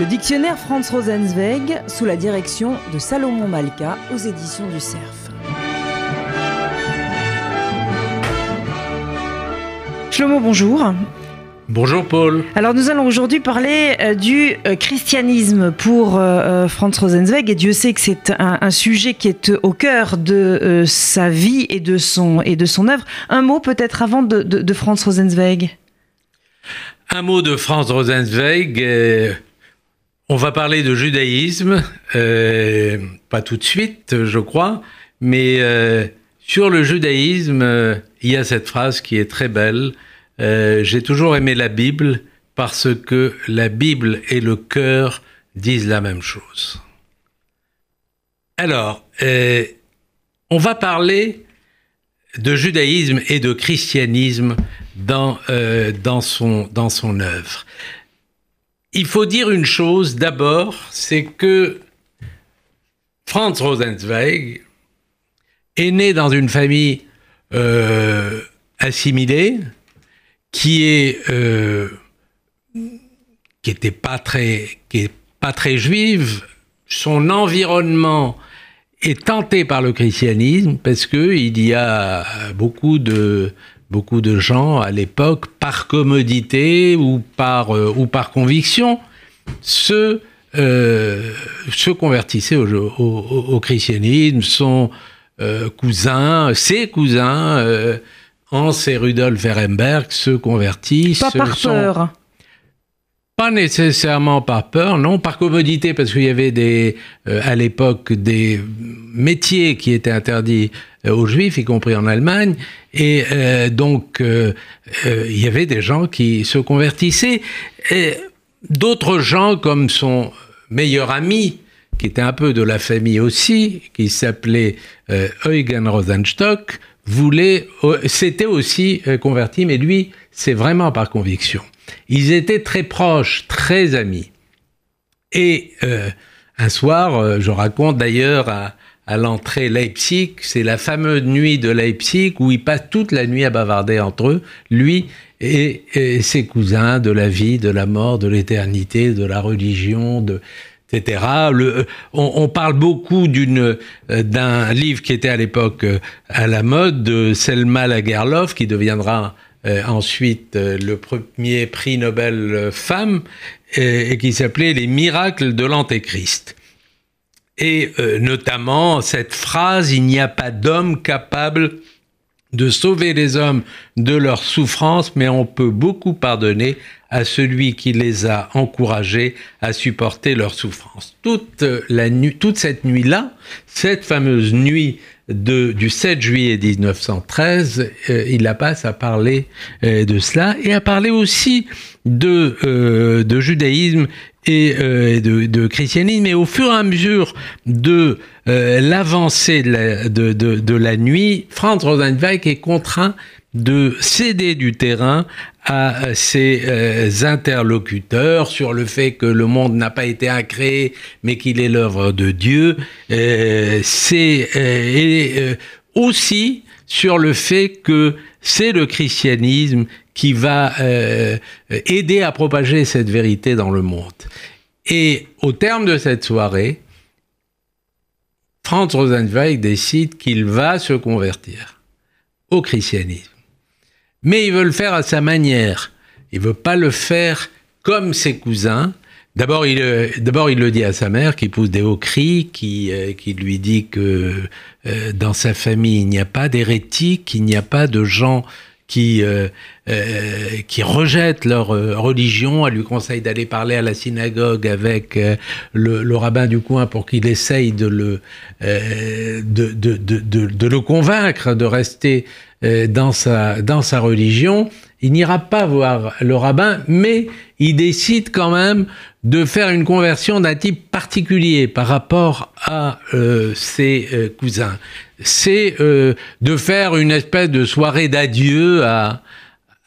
Le dictionnaire Franz Rosenzweig sous la direction de Salomon Malka aux éditions du Cerf. Shlomo, bonjour. Bonjour Paul. Alors nous allons aujourd'hui parler euh, du euh, christianisme pour euh, Franz Rosenzweig et Dieu sait que c'est un, sujet qui est au cœur de sa vie et de son, et de son œuvre. Un mot peut-être avant de, de, Franz Rosenzweig? Un mot de Franz Rosenzweig. On va parler de judaïsme, pas tout de suite je crois, mais sur le judaïsme, il y a cette phrase qui est très belle. Euh, j'ai toujours aimé la Bible parce que la Bible et le cœur disent la même chose. Alors, euh, on va parler de judaïsme et de christianisme dans, euh, dans, son, dans son œuvre. Il faut dire une chose d'abord, c'est que Franz Rosenzweig est né dans une famille assimilée, qui est euh, qui était pas très juive, son environnement est tenté par le christianisme parce que il y a beaucoup de beaucoup de gens à l'époque par commodité ou par euh, ou par conviction se euh, se convertissaient au, au, au christianisme, son euh, cousin, ses cousins Hans et Rudolf Ehrenberg se convertissent. Pas par peur. Nécessairement par peur, non, par commodité, parce qu'il y avait euh, à l'époque des métiers qui étaient interdits euh, aux juifs, y compris en Allemagne, et euh, donc il y avait des gens qui se convertissaient. D'autres gens, comme son meilleur ami, qui était un peu de la famille aussi, qui s'appelait Eugen Rosenstock, voulait, s'était aussi euh, converti, mais lui, c'est vraiment par conviction. Ils étaient très proches, très amis. Et euh, un soir, euh, je raconte d'ailleurs à, à l'entrée Leipzig, c'est la fameuse nuit de Leipzig où ils passent toute la nuit à bavarder entre eux, lui et, et ses cousins, de la vie, de la mort, de l'éternité, de la religion, de, etc. On, parle beaucoup d'une euh, d'un livre qui était à l'époque euh, à la mode de Selma Lagerlof, qui deviendra euh, ensuite le premier prix Nobel femme, et, qui s'appelait Les miracles de l'Antéchrist. Et notamment cette phrase Il n'y a pas d'homme capable de sauver les hommes de leur souffrance, mais on peut beaucoup pardonner à celui qui les a encouragés à supporter leur souffrance. Toute, la nuit, toute cette nuit-là, cette fameuse nuit du 7 juillet 1913, euh, il la passe à parler euh, de cela et à parler aussi euh, de judaïsme et de, de, christianisme. Et au fur et à mesure de l'avancée de la, de, de la nuit, Franz Rosenzweig est contraint de céder du terrain à ses euh, interlocuteurs sur le fait que le monde n'a pas été incréé, mais qu'il est l'œuvre de Dieu. Euh, c'est euh, aussi sur le fait que c'est le christianisme qui va aider à propager cette vérité dans le monde. Et au terme de cette soirée, Franz Rosenzweig décide qu'il va se convertir au christianisme. Mais il veut le faire à sa manière. Il veut pas le faire comme ses cousins. D'abord, il, euh, d'abord, il le dit à sa mère qui pousse des hauts cris, qui, euh, lui dit que euh, dans sa famille, il n'y a pas d'hérétiques, qu'il n'y a pas de gens qui, rejettent leur religion. Elle lui conseille d'aller parler à la synagogue avec le, rabbin du coin pour qu'il essaye de le, convaincre de rester dans sa religion, il n'ira pas voir le rabbin, mais il décide quand même de faire une conversion d'un type particulier par rapport à euh, ses euh, cousins. C'est de faire une espèce de soirée d'adieu à,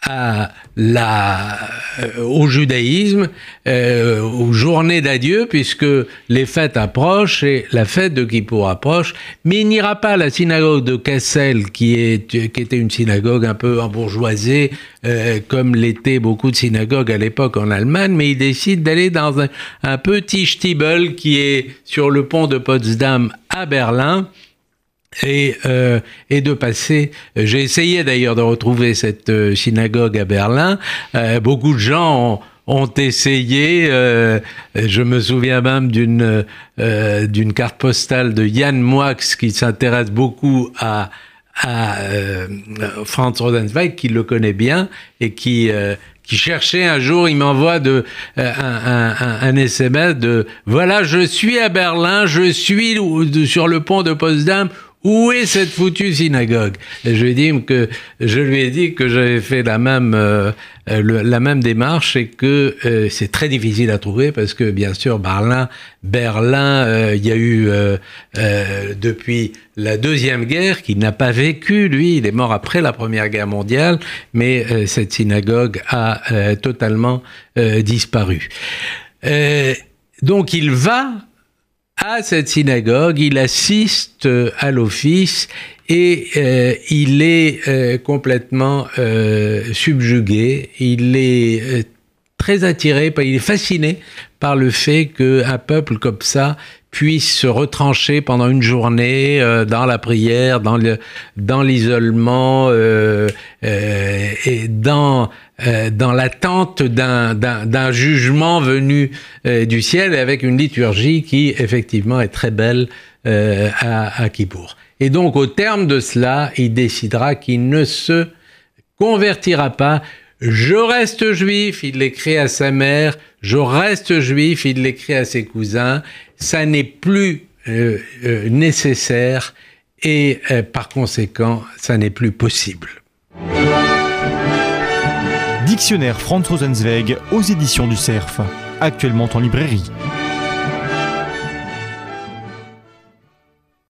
à la, euh, au judaïsme, euh, aux journées d'adieu, puisque les fêtes approchent et la fête de Kippour approche. Mais il n'ira pas à la synagogue de Kassel, qui, est, qui était une synagogue un peu embourgeoisée, euh, comme l'étaient beaucoup de synagogues à l'époque en Allemagne, mais il décide d'aller dans un, un petit Stiebel qui est sur le pont de Potsdam à Berlin et, euh, et de passer. J'ai essayé d'ailleurs de retrouver cette euh, synagogue à Berlin. Euh, beaucoup de gens ont, ont essayé. Euh, je me souviens même d'une euh, d'une carte postale de Jan Moix qui s'intéresse beaucoup à à euh, Franz Rosenzweig qui le connaît bien et qui qui cherchait un jour, il m'envoie de un, un, un, SMS de voilà, je suis à Berlin, je suis sur le pont de Potsdam où est cette foutue synagogue? Je lui ai dit que je lui ai dit que j'avais fait la même euh, le, la même démarche et que euh, c'est très difficile à trouver parce que bien sûr Berlin Berlin euh, il y a eu depuis la deuxième guerre qu'il n'a pas vécu lui. Il est mort après la première guerre mondiale mais cette synagogue a totalement disparu. Donc il va à cette synagogue, il assiste euh, à l'office et euh, il est euh, complètement subjugué, il est très attiré, il est fasciné par le fait qu'un peuple comme ça puisse se retrancher pendant une journée euh, dans la prière, dans le dans l'isolement euh, euh, et dans euh, dans l'attente d'un jugement venu euh, du ciel avec une liturgie qui effectivement est très belle euh, à, à Kippour. Et donc au terme de cela, il décidera qu'il ne se convertira pas. Je reste juif, il l'écrit à sa mère, je reste juif, il l'écrit à ses cousins, ça n'est plus euh, euh, nécessaire et euh, par conséquent, ça n'est plus possible. Dictionnaire Franz Rosenzweig aux éditions du CERF, actuellement en librairie.